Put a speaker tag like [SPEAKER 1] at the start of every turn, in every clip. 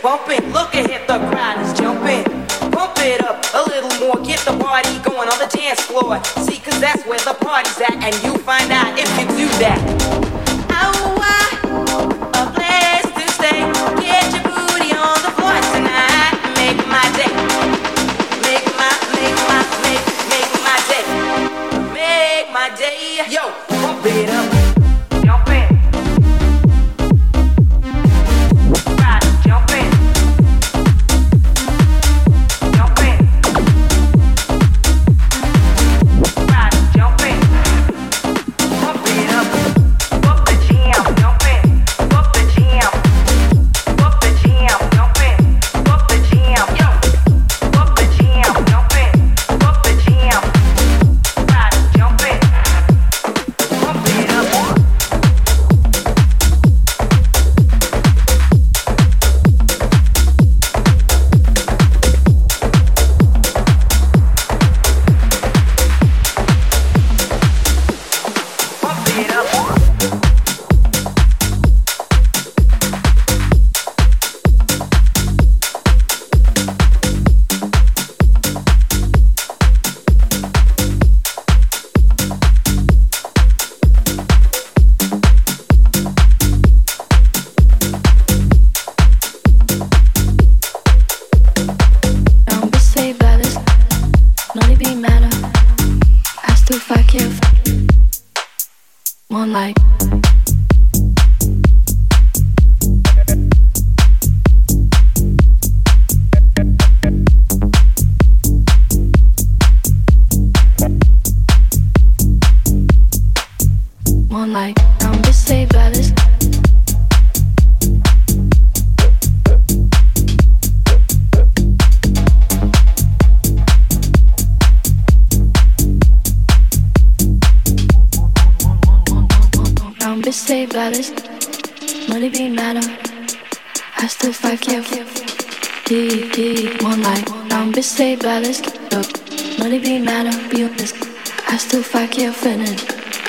[SPEAKER 1] Qual peixe?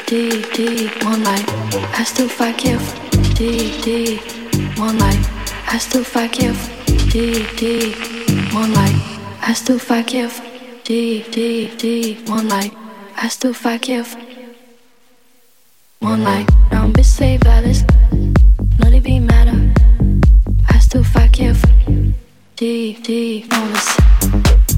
[SPEAKER 1] Deep, deep, one light. I still fight you. Deep, deep, one light. I still fight you. Deep, deep, one light. I still fight you. Deep, deep, deep, one light. I still fight careful. One light. Round bitch say violence. Let it be matter. I still fight you.
[SPEAKER 2] Deep,
[SPEAKER 3] deep, no
[SPEAKER 4] listen.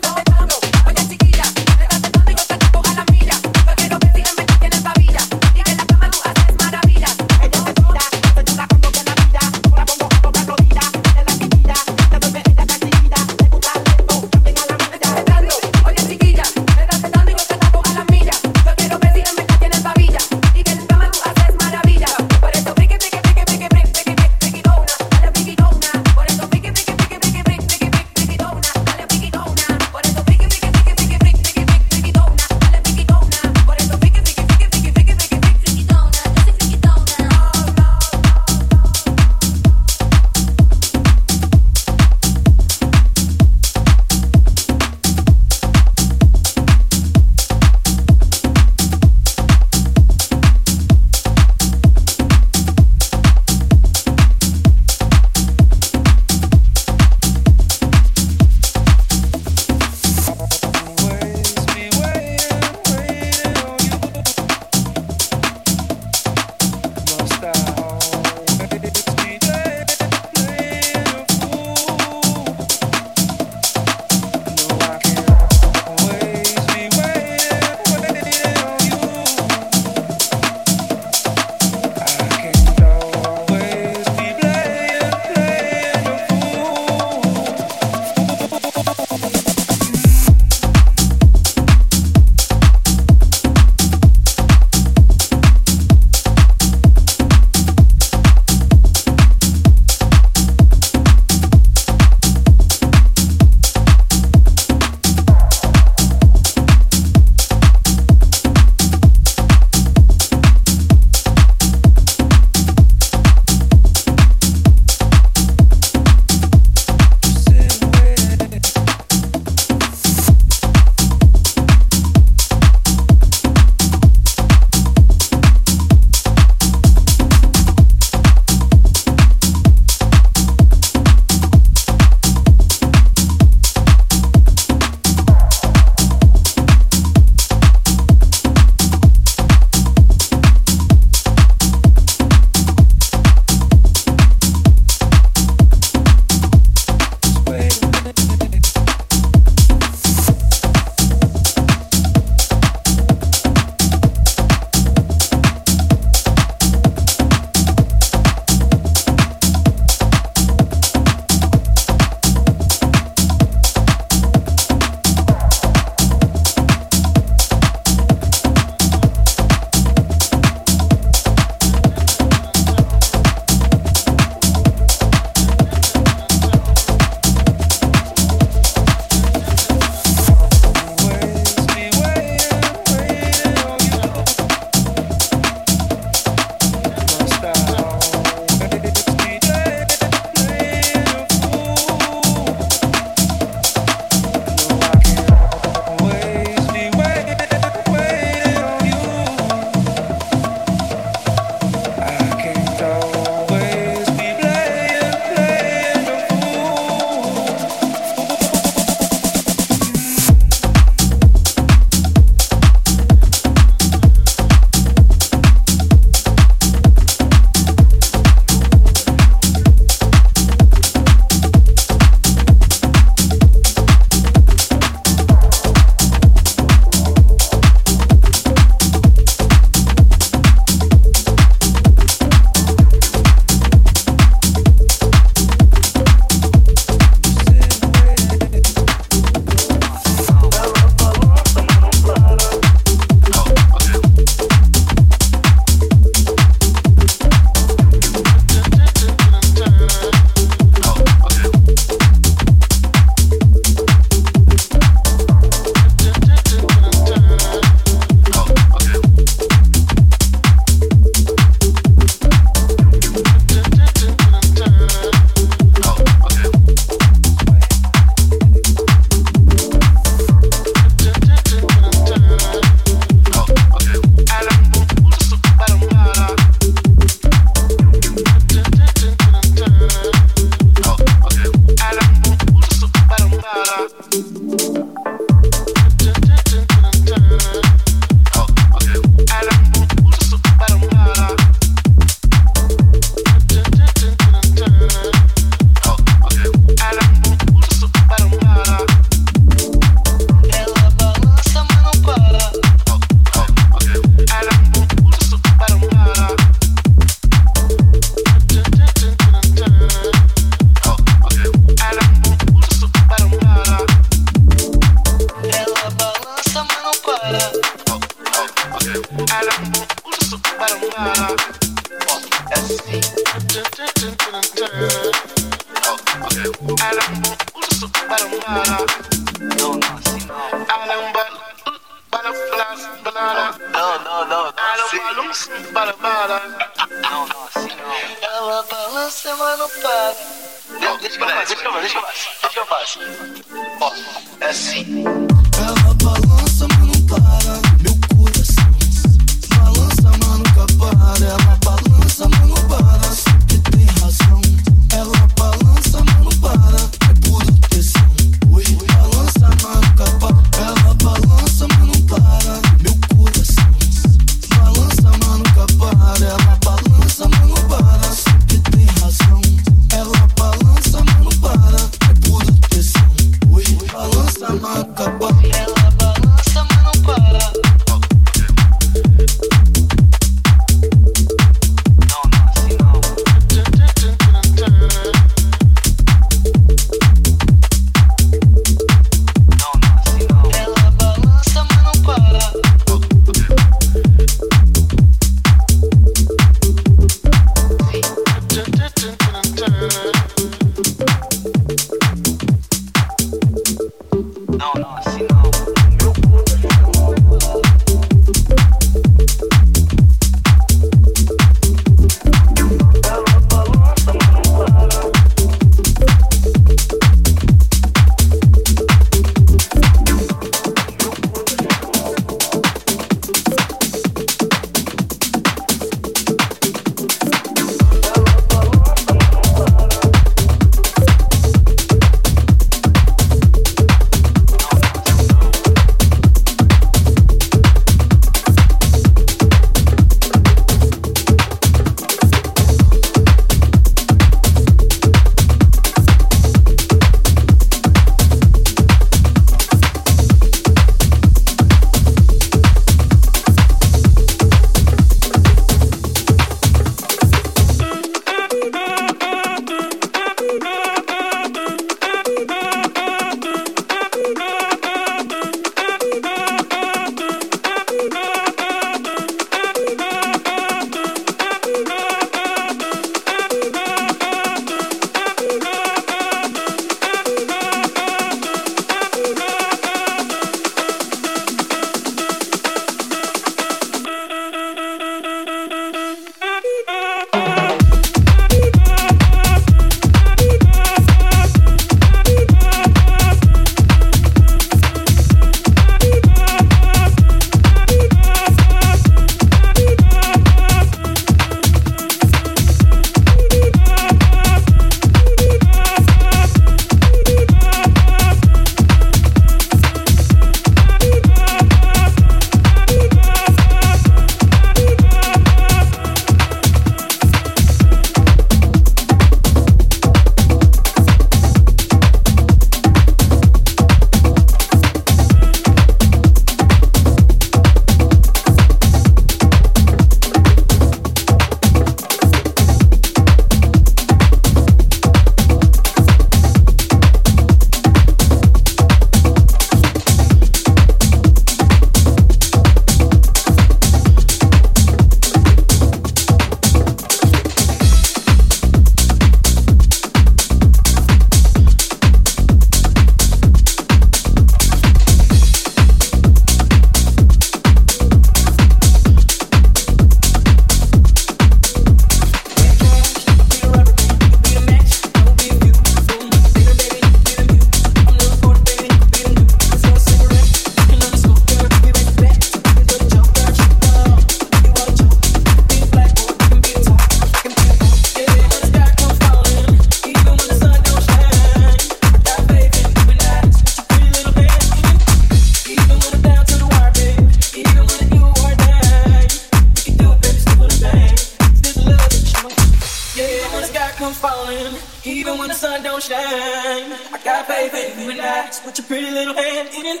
[SPEAKER 4] with your pretty little hand in it.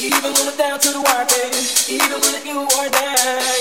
[SPEAKER 4] Even when I'm down to the wire, baby. Even when
[SPEAKER 5] you are down.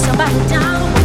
[SPEAKER 6] somebody down.